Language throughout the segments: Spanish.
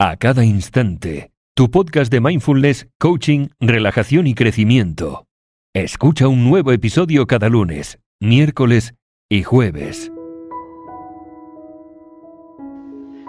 a cada instante. Tu podcast de mindfulness, coaching, relajación y crecimiento. Escucha un nuevo episodio cada lunes, miércoles y jueves.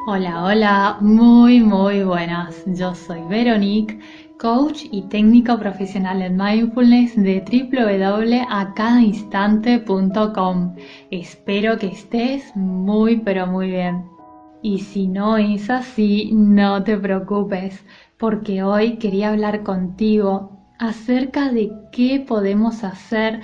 Hola, hola, muy, muy buenas. Yo soy Veronique, coach y técnico profesional en mindfulness de www.acadainstante.com. Espero que estés muy, pero muy bien. Y si no es así, no te preocupes, porque hoy quería hablar contigo acerca de qué podemos hacer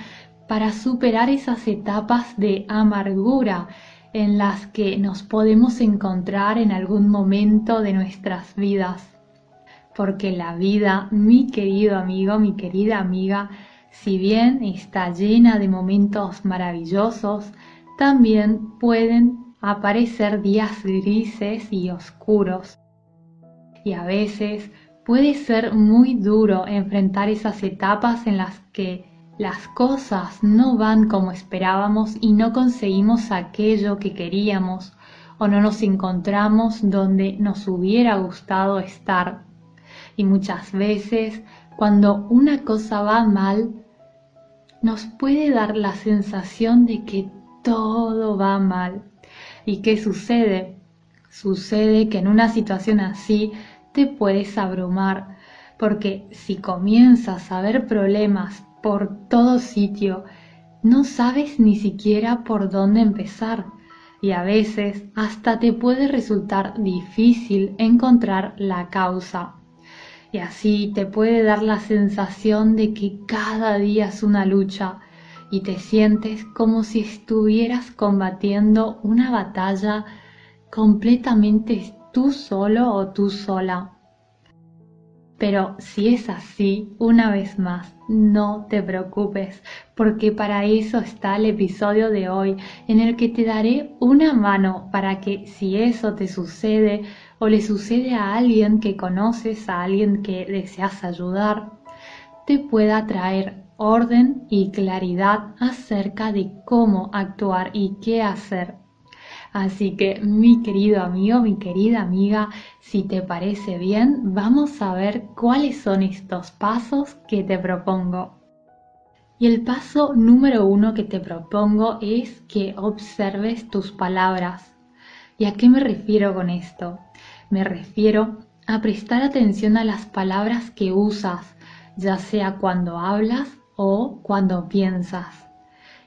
para superar esas etapas de amargura en las que nos podemos encontrar en algún momento de nuestras vidas. Porque la vida, mi querido amigo, mi querida amiga, si bien está llena de momentos maravillosos, también pueden aparecer días grises y oscuros. Y a veces puede ser muy duro enfrentar esas etapas en las que las cosas no van como esperábamos y no conseguimos aquello que queríamos o no nos encontramos donde nos hubiera gustado estar. Y muchas veces cuando una cosa va mal, nos puede dar la sensación de que todo va mal. ¿Y qué sucede? Sucede que en una situación así te puedes abrumar, porque si comienzas a ver problemas por todo sitio, no sabes ni siquiera por dónde empezar y a veces hasta te puede resultar difícil encontrar la causa. Y así te puede dar la sensación de que cada día es una lucha y te sientes como si estuvieras combatiendo una batalla completamente tú solo o tú sola. Pero si es así, una vez más, no te preocupes, porque para eso está el episodio de hoy, en el que te daré una mano para que si eso te sucede o le sucede a alguien que conoces, a alguien que deseas ayudar, te pueda traer orden y claridad acerca de cómo actuar y qué hacer. Así que mi querido amigo, mi querida amiga, si te parece bien, vamos a ver cuáles son estos pasos que te propongo. Y el paso número uno que te propongo es que observes tus palabras. ¿Y a qué me refiero con esto? Me refiero a prestar atención a las palabras que usas, ya sea cuando hablas o cuando piensas.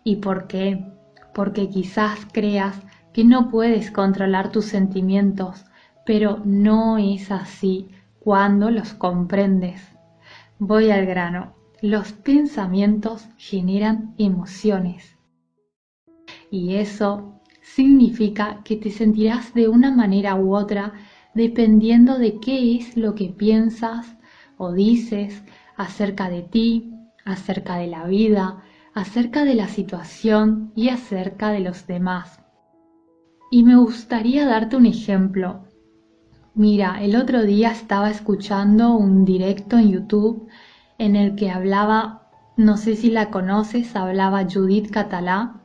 ¿Y por qué? Porque quizás creas que no puedes controlar tus sentimientos, pero no es así cuando los comprendes. Voy al grano. Los pensamientos generan emociones. Y eso significa que te sentirás de una manera u otra dependiendo de qué es lo que piensas o dices acerca de ti, acerca de la vida, acerca de la situación y acerca de los demás. Y me gustaría darte un ejemplo. Mira, el otro día estaba escuchando un directo en YouTube en el que hablaba, no sé si la conoces, hablaba Judith Catalá,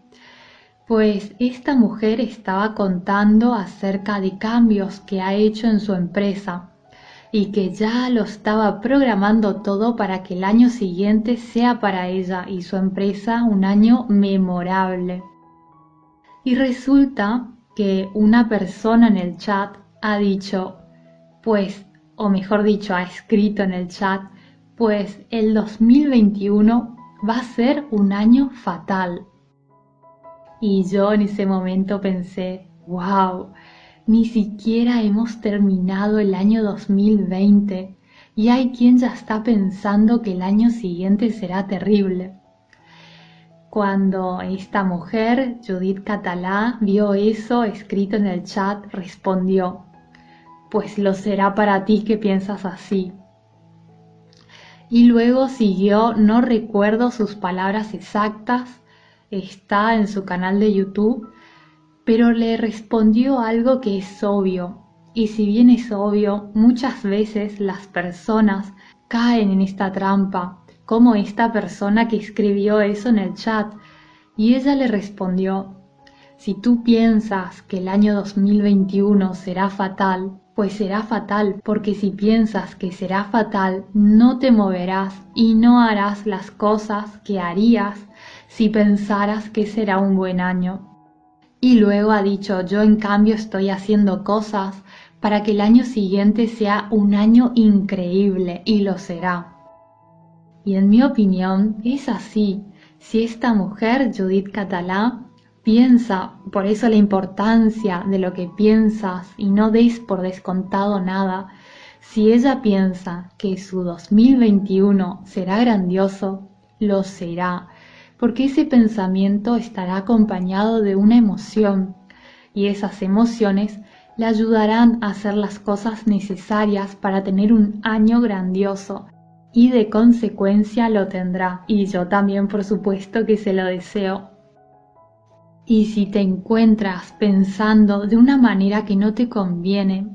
pues esta mujer estaba contando acerca de cambios que ha hecho en su empresa y que ya lo estaba programando todo para que el año siguiente sea para ella y su empresa un año memorable. Y resulta que una persona en el chat ha dicho, pues, o mejor dicho, ha escrito en el chat, pues el 2021 va a ser un año fatal. Y yo en ese momento pensé, wow, ni siquiera hemos terminado el año 2020 y hay quien ya está pensando que el año siguiente será terrible. Cuando esta mujer, Judith Catalá, vio eso escrito en el chat, respondió, pues lo será para ti que piensas así. Y luego siguió, no recuerdo sus palabras exactas, está en su canal de YouTube, pero le respondió algo que es obvio. Y si bien es obvio, muchas veces las personas caen en esta trampa, como esta persona que escribió eso en el chat. Y ella le respondió, si tú piensas que el año 2021 será fatal, pues será fatal, porque si piensas que será fatal, no te moverás y no harás las cosas que harías si pensaras que será un buen año. Y luego ha dicho, yo en cambio estoy haciendo cosas para que el año siguiente sea un año increíble y lo será. Y en mi opinión es así. Si esta mujer, Judith Catalá, piensa, por eso la importancia de lo que piensas y no des por descontado nada, si ella piensa que su 2021 será grandioso, lo será, porque ese pensamiento estará acompañado de una emoción y esas emociones le ayudarán a hacer las cosas necesarias para tener un año grandioso y de consecuencia lo tendrá. Y yo también, por supuesto, que se lo deseo. Y si te encuentras pensando de una manera que no te conviene,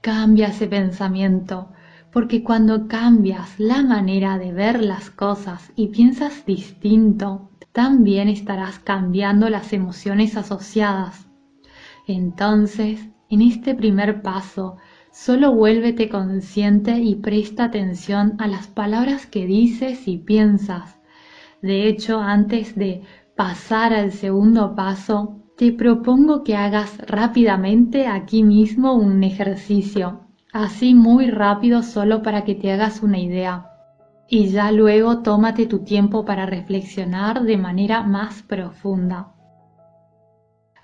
cambia ese pensamiento, porque cuando cambias la manera de ver las cosas y piensas distinto, también estarás cambiando las emociones asociadas. Entonces, en este primer paso, Solo vuélvete consciente y presta atención a las palabras que dices y piensas. De hecho, antes de pasar al segundo paso, te propongo que hagas rápidamente aquí mismo un ejercicio, así muy rápido solo para que te hagas una idea. Y ya luego tómate tu tiempo para reflexionar de manera más profunda.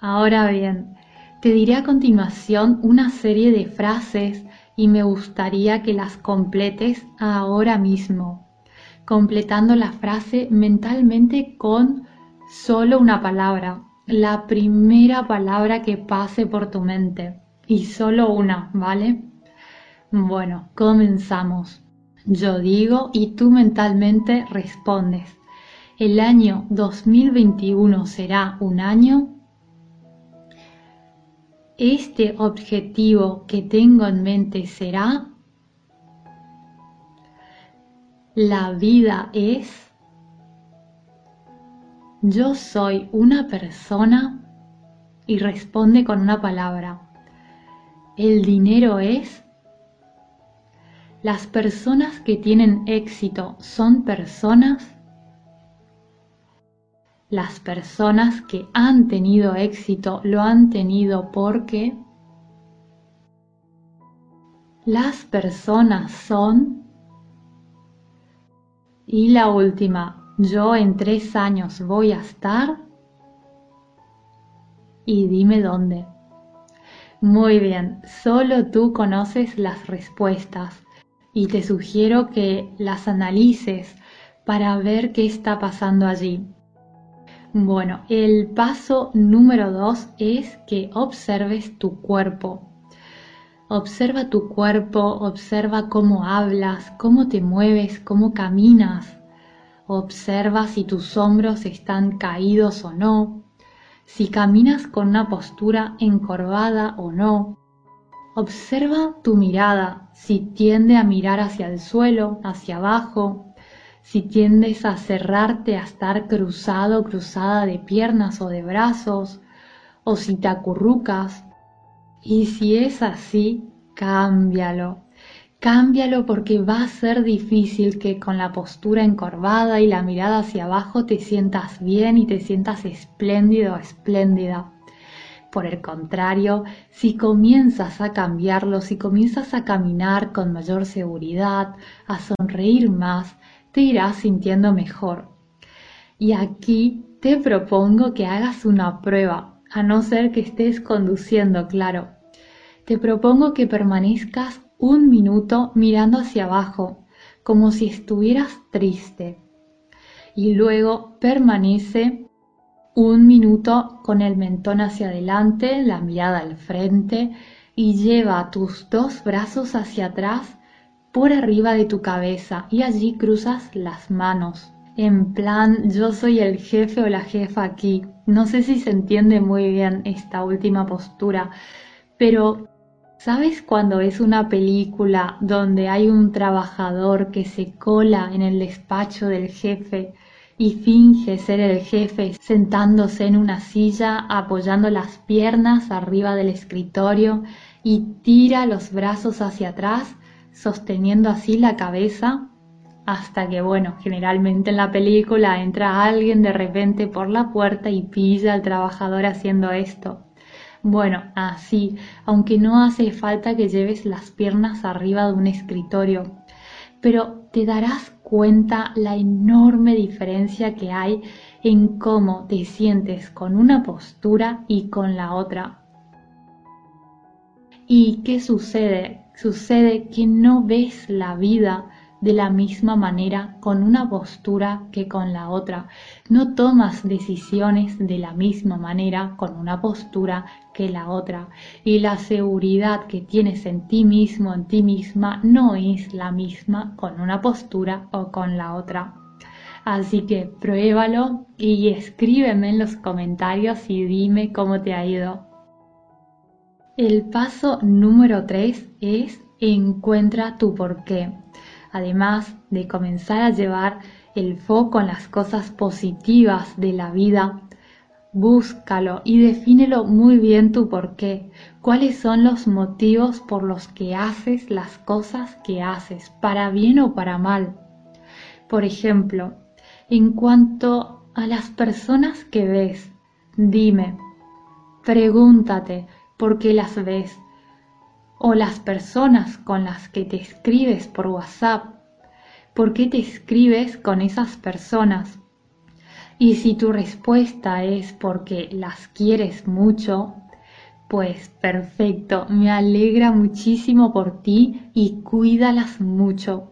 Ahora bien, te diré a continuación una serie de frases y me gustaría que las completes ahora mismo, completando la frase mentalmente con solo una palabra, la primera palabra que pase por tu mente y solo una, ¿vale? Bueno, comenzamos. Yo digo y tú mentalmente respondes. El año 2021 será un año este objetivo que tengo en mente será, la vida es, yo soy una persona y responde con una palabra. El dinero es, las personas que tienen éxito son personas las personas que han tenido éxito lo han tenido porque las personas son y la última, yo en tres años voy a estar y dime dónde. Muy bien, solo tú conoces las respuestas y te sugiero que las analices para ver qué está pasando allí. Bueno, el paso número dos es que observes tu cuerpo. Observa tu cuerpo, observa cómo hablas, cómo te mueves, cómo caminas. Observa si tus hombros están caídos o no, si caminas con una postura encorvada o no. Observa tu mirada, si tiende a mirar hacia el suelo, hacia abajo, si tiendes a cerrarte, a estar cruzado cruzada de piernas o de brazos, o si te acurrucas. Y si es así, cámbialo. Cámbialo porque va a ser difícil que con la postura encorvada y la mirada hacia abajo te sientas bien y te sientas espléndido espléndida. Por el contrario, si comienzas a cambiarlo, si comienzas a caminar con mayor seguridad, a sonreír más, te irás sintiendo mejor. Y aquí te propongo que hagas una prueba, a no ser que estés conduciendo, claro. Te propongo que permanezcas un minuto mirando hacia abajo, como si estuvieras triste. Y luego permanece un minuto con el mentón hacia adelante, la mirada al frente y lleva tus dos brazos hacia atrás por arriba de tu cabeza y allí cruzas las manos. En plan, yo soy el jefe o la jefa aquí. No sé si se entiende muy bien esta última postura, pero ¿sabes cuando es una película donde hay un trabajador que se cola en el despacho del jefe y finge ser el jefe sentándose en una silla apoyando las piernas arriba del escritorio y tira los brazos hacia atrás, sosteniendo así la cabeza hasta que, bueno, generalmente en la película entra alguien de repente por la puerta y pilla al trabajador haciendo esto. Bueno, así, aunque no hace falta que lleves las piernas arriba de un escritorio, pero te darás cuenta la enorme diferencia que hay en cómo te sientes con una postura y con la otra. ¿Y qué sucede? Sucede que no ves la vida de la misma manera con una postura que con la otra. No tomas decisiones de la misma manera con una postura que la otra. Y la seguridad que tienes en ti mismo, en ti misma, no es la misma con una postura o con la otra. Así que pruébalo y escríbeme en los comentarios y dime cómo te ha ido. El paso número 3 es encuentra tu porqué además de comenzar a llevar el foco en las cosas positivas de la vida, búscalo y defínelo muy bien tu por qué. ¿Cuáles son los motivos por los que haces las cosas que haces, para bien o para mal? Por ejemplo, en cuanto a las personas que ves, dime, pregúntate por qué las ves, o las personas con las que te escribes por WhatsApp. ¿Por qué te escribes con esas personas? Y si tu respuesta es porque las quieres mucho, pues perfecto, me alegra muchísimo por ti y cuídalas mucho.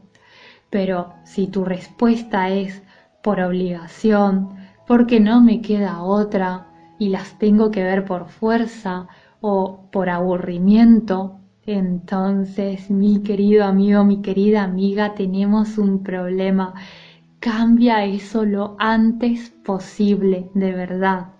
Pero si tu respuesta es por obligación, porque no me queda otra y las tengo que ver por fuerza o por aburrimiento, entonces, mi querido amigo, mi querida amiga, tenemos un problema. Cambia eso lo antes posible, de verdad,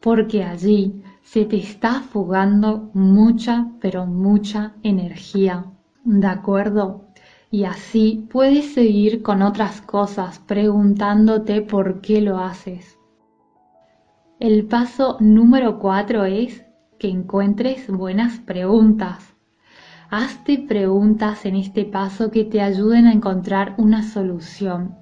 porque allí se te está fugando mucha, pero mucha energía. ¿De acuerdo? Y así puedes seguir con otras cosas preguntándote por qué lo haces. El paso número cuatro es que encuentres buenas preguntas. Hazte preguntas en este paso que te ayuden a encontrar una solución.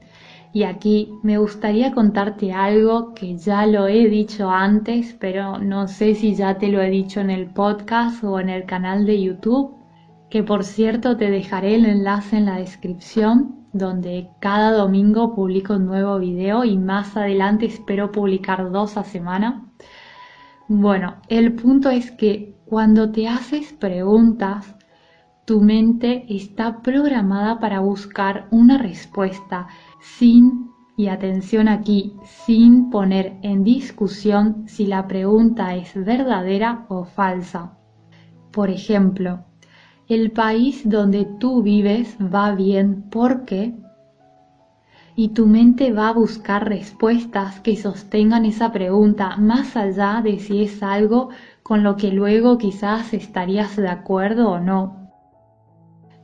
Y aquí me gustaría contarte algo que ya lo he dicho antes, pero no sé si ya te lo he dicho en el podcast o en el canal de YouTube, que por cierto te dejaré el enlace en la descripción, donde cada domingo publico un nuevo video y más adelante espero publicar dos a semana. Bueno, el punto es que cuando te haces preguntas, tu mente está programada para buscar una respuesta sin, y atención aquí, sin poner en discusión si la pregunta es verdadera o falsa. Por ejemplo, el país donde tú vives va bien porque y tu mente va a buscar respuestas que sostengan esa pregunta más allá de si es algo con lo que luego quizás estarías de acuerdo o no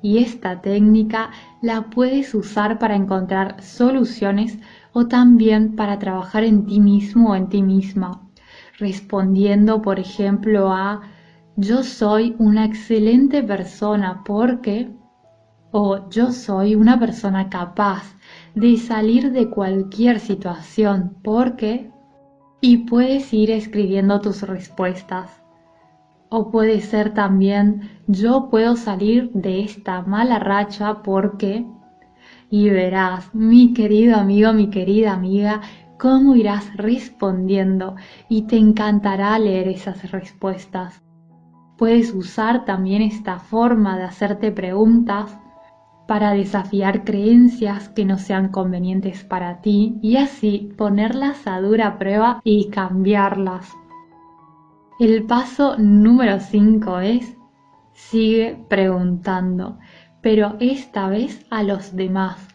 y esta técnica la puedes usar para encontrar soluciones o también para trabajar en ti mismo o en ti misma, respondiendo por ejemplo a yo soy una excelente persona porque o yo soy una persona capaz de salir de cualquier situación porque y puedes ir escribiendo tus respuestas. O puede ser también yo puedo salir de esta mala racha porque... Y verás, mi querido amigo, mi querida amiga, cómo irás respondiendo y te encantará leer esas respuestas. Puedes usar también esta forma de hacerte preguntas para desafiar creencias que no sean convenientes para ti y así ponerlas a dura prueba y cambiarlas. El paso número 5 es sigue preguntando, pero esta vez a los demás.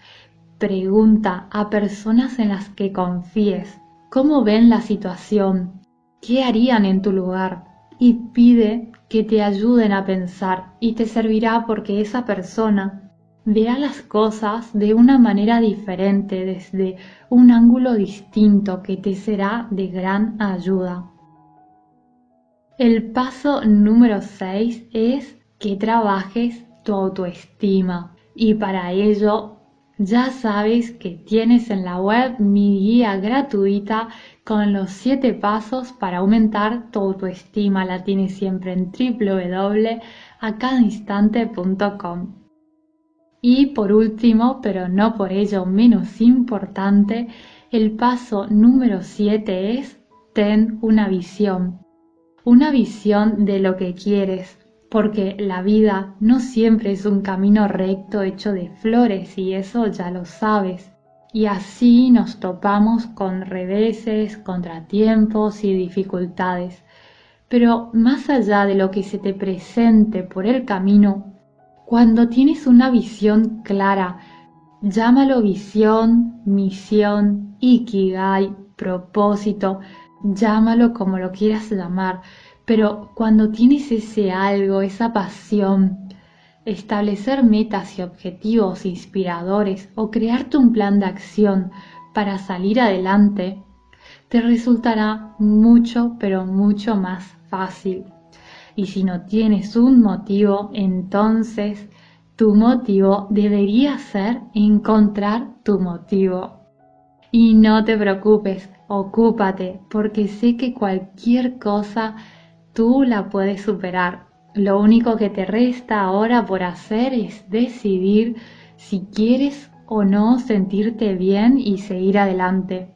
Pregunta a personas en las que confíes. Cómo ven la situación, qué harían en tu lugar y pide que te ayuden a pensar. Y te servirá porque esa persona verá las cosas de una manera diferente, desde un ángulo distinto que te será de gran ayuda. El paso número 6 es que trabajes tu autoestima y para ello ya sabes que tienes en la web mi guía gratuita con los 7 pasos para aumentar tu autoestima. La tienes siempre en www.acadainstante.com. Y por último, pero no por ello menos importante, el paso número 7 es ten una visión. Una visión de lo que quieres, porque la vida no siempre es un camino recto hecho de flores y eso ya lo sabes. Y así nos topamos con reveses, contratiempos y dificultades. Pero más allá de lo que se te presente por el camino, cuando tienes una visión clara, llámalo visión, misión, ikigai, propósito, llámalo como lo quieras llamar, pero cuando tienes ese algo, esa pasión, establecer metas y objetivos inspiradores o crearte un plan de acción para salir adelante, te resultará mucho, pero mucho más fácil. Y si no tienes un motivo, entonces tu motivo debería ser encontrar tu motivo. Y no te preocupes, ocúpate, porque sé que cualquier cosa Tú la puedes superar. Lo único que te resta ahora por hacer es decidir si quieres o no sentirte bien y seguir adelante.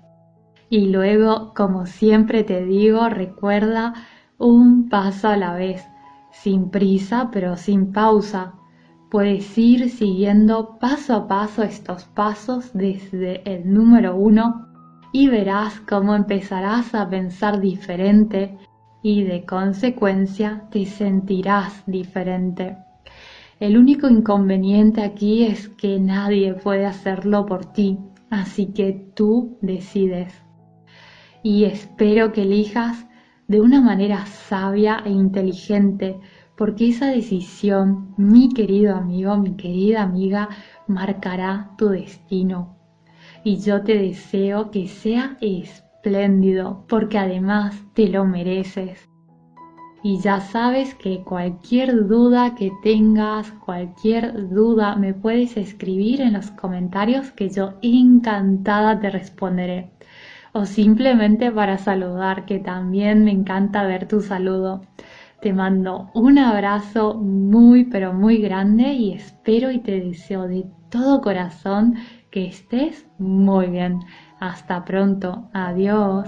Y luego, como siempre te digo, recuerda un paso a la vez, sin prisa pero sin pausa. Puedes ir siguiendo paso a paso estos pasos desde el número uno y verás cómo empezarás a pensar diferente, y de consecuencia te sentirás diferente. El único inconveniente aquí es que nadie puede hacerlo por ti, así que tú decides. Y espero que elijas de una manera sabia e inteligente, porque esa decisión, mi querido amigo, mi querida amiga, marcará tu destino. Y yo te deseo que sea espléndido, porque además te lo mereces. Y ya sabes que cualquier duda que tengas, cualquier duda, me puedes escribir en los comentarios que yo encantada te responderé. O simplemente para saludar, que también me encanta ver tu saludo. Te mando un abrazo muy pero muy grande y espero y te deseo de todo corazón que estés muy bien. Hasta pronto. Adiós.